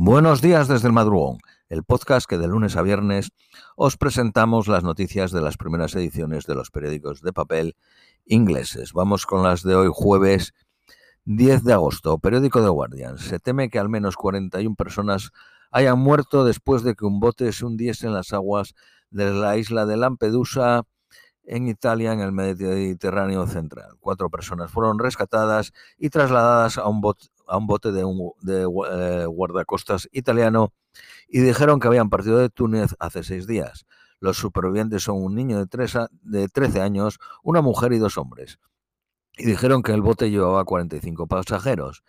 Buenos días desde el madrugón, el podcast que de lunes a viernes os presentamos las noticias de las primeras ediciones de los periódicos de papel ingleses. Vamos con las de hoy jueves 10 de agosto, periódico de Guardian. Se teme que al menos 41 personas hayan muerto después de que un bote se hundiese en las aguas de la isla de Lampedusa en Italia, en el Mediterráneo central. Cuatro personas fueron rescatadas y trasladadas a un a un bote de, un, de eh, guardacostas italiano y dijeron que habían partido de Túnez hace seis días. Los supervivientes son un niño de, tres de 13 años, una mujer y dos hombres. Y dijeron que el bote llevaba 45 pasajeros.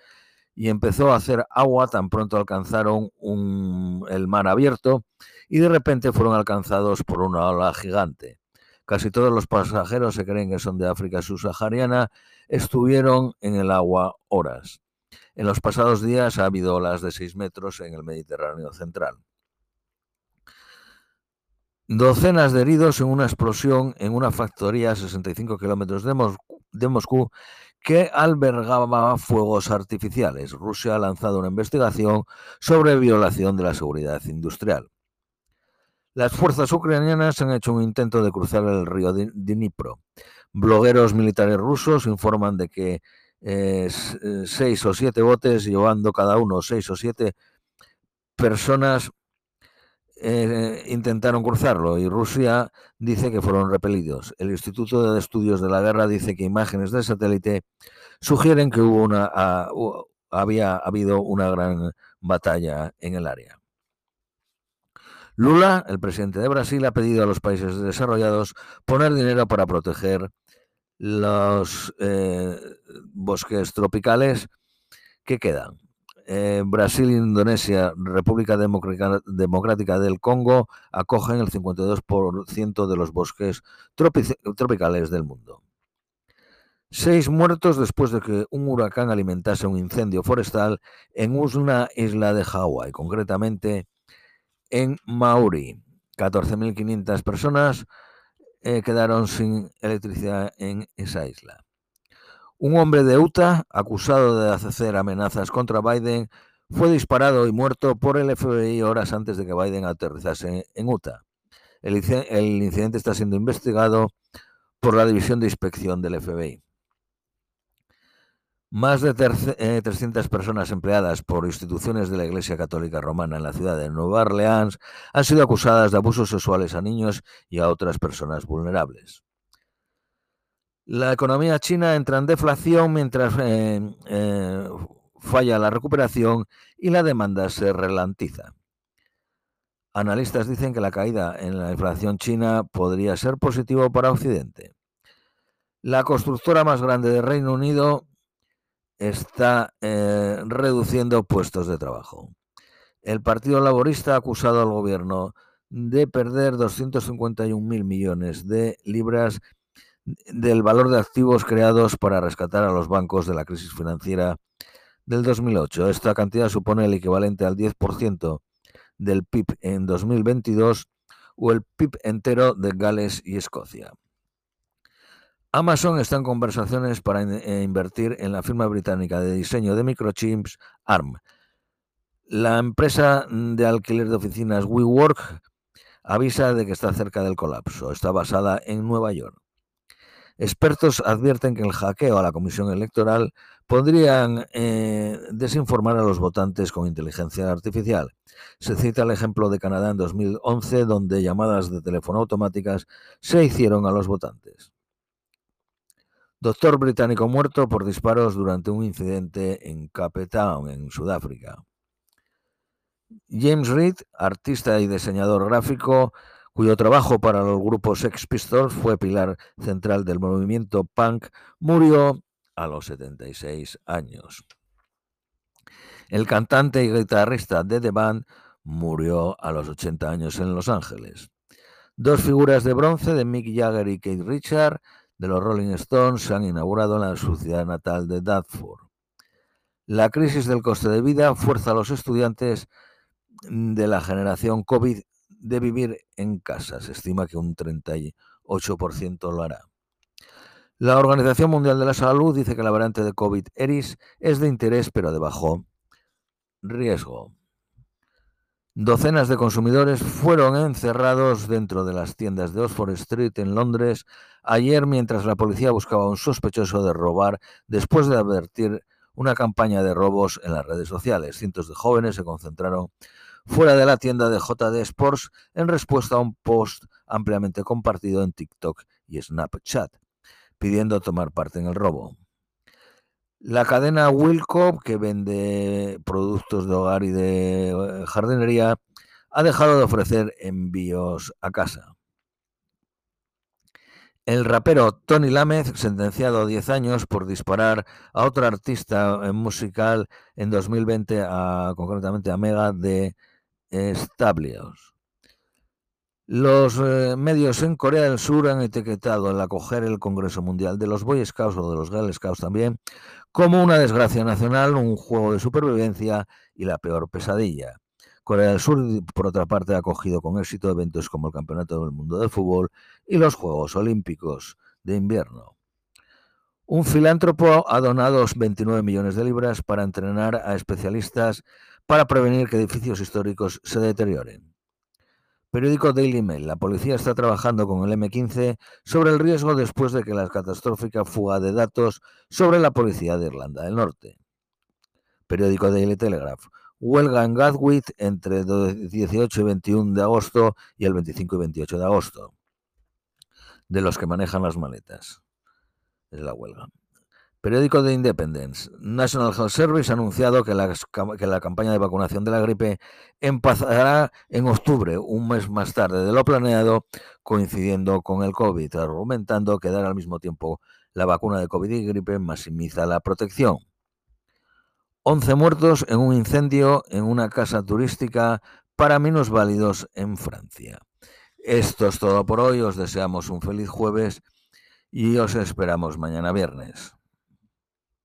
Y empezó a hacer agua tan pronto alcanzaron un, el mar abierto y de repente fueron alcanzados por una ola gigante. Casi todos los pasajeros se creen que son de África subsahariana, estuvieron en el agua horas. En los pasados días ha habido olas de 6 metros en el Mediterráneo central. Docenas de heridos en una explosión en una factoría a 65 kilómetros de, Moscú que albergaba fuegos artificiales. Rusia ha lanzado una investigación sobre violación de la seguridad industrial. Las fuerzas ucranianas han hecho un intento de cruzar el río Dnipro. Blogueros militares rusos informan de que eh, eh, seis o siete botes, llevando cada uno seis o siete personas, eh, intentaron cruzarlo y Rusia dice que fueron repelidos. El Instituto de Estudios de la Guerra dice que imágenes del satélite sugieren que hubo una, ah, había habido una gran batalla en el área. Lula, el presidente de Brasil, ha pedido a los países desarrollados poner dinero para proteger los eh, bosques tropicales que quedan. Eh, Brasil, Indonesia, República Democrática del Congo acogen el 52% de los bosques tropicales del mundo. Seis muertos después de que un huracán alimentase un incendio forestal en una isla de Hawái, concretamente en Mauri. 14.500 personas eh, quedaron sin electricidad en esa isla. Un hombre de Utah, acusado de hacer amenazas contra Biden, fue disparado y muerto por el FBI horas antes de que Biden aterrizase en Utah. El, incidente está siendo investigado por la División de Inspección del FBI. Más de 300 eh, personas empleadas por instituciones de la Iglesia Católica Romana en la ciudad de Nueva Orleans han sido acusadas de abusos sexuales a niños y a otras personas vulnerables. La economía china entra en deflación mientras eh, eh, falla la recuperación y la demanda se relantiza. Analistas dicen que la caída en la inflación china podría ser positivo para Occidente. La constructora más grande del Reino Unido está eh, reduciendo puestos de trabajo. El Partido Laborista ha acusado al gobierno de perder 251 mil millones de libras del valor de activos creados para rescatar a los bancos de la crisis financiera del 2008. Esta cantidad supone el equivalente al 10% del PIB en 2022 o el PIB entero de Gales y Escocia. Amazon está en conversaciones para eh, invertir en la firma británica de diseño de microchips ARM. La empresa de alquiler de oficinas WeWork avisa de que está cerca del colapso. Está basada en Nueva York. Expertos advierten que el hackeo a la comisión electoral podrían eh, desinformar a los votantes con inteligencia artificial. Se cita el ejemplo de Canadá en 2011, donde llamadas de teléfono automáticas se hicieron a los votantes. Doctor británico muerto por disparos durante un incidente en Cape Town, en Sudáfrica. James Reed, artista y diseñador gráfico, cuyo trabajo para los grupos Sex Pistols fue pilar central del movimiento punk, murió a los 76 años. El cantante y guitarrista de The Band murió a los 80 años en Los Ángeles. Dos figuras de bronce de Mick Jagger y Kate Richard de los Rolling Stones se han inaugurado en la ciudad natal de Dartford. La crisis del coste de vida fuerza a los estudiantes de la generación COVID de vivir en casa. Se estima que un 38% lo hará. La Organización Mundial de la Salud dice que la variante de COVID Eris es de interés pero de bajo riesgo. Docenas de consumidores fueron encerrados dentro de las tiendas de Oxford Street en Londres ayer mientras la policía buscaba a un sospechoso de robar después de advertir una campaña de robos en las redes sociales. Cientos de jóvenes se concentraron fuera de la tienda de JD Sports en respuesta a un post ampliamente compartido en TikTok y Snapchat, pidiendo tomar parte en el robo. La cadena Wilco, que vende productos de hogar y de eh, jardinería, ha dejado de ofrecer envíos a casa. El rapero Tony Lamez, sentenciado a 10 años por disparar a otro artista musical en 2020, a, concretamente a Mega de Stablios. Los eh, medios en Corea del Sur han etiquetado el acoger el Congreso Mundial de los Boy Scouts o de los Girl Scouts también como una desgracia nacional, un juego de supervivencia y la peor pesadilla. Corea del Sur, por otra parte, ha acogido con éxito eventos como el Campeonato del Mundo de Fútbol y los Juegos Olímpicos de Invierno. Un filántropo ha donado 29 millones de libras para entrenar a especialistas para prevenir que edificios históricos se deterioren. Periódico Daily Mail. La policía está trabajando con el M15 sobre el riesgo después de que la catastrófica fuga de datos sobre la policía de Irlanda del Norte. Periódico Daily Telegraph. Huelga en Gatwick entre el 18 y 21 de agosto y el 25 y 28 de agosto. De los que manejan las maletas. Es la huelga. Periódico de Independence. National Health Service ha anunciado que la, campaña de vacunación de la gripe empezará en octubre, un mes más tarde de lo planeado, coincidiendo con el COVID, argumentando que dar al mismo tiempo la vacuna de COVID y gripe maximiza la protección. 11 muertos en un incendio en una casa turística para válidos en Francia. Esto es todo por hoy, os deseamos un feliz jueves y os esperamos mañana viernes.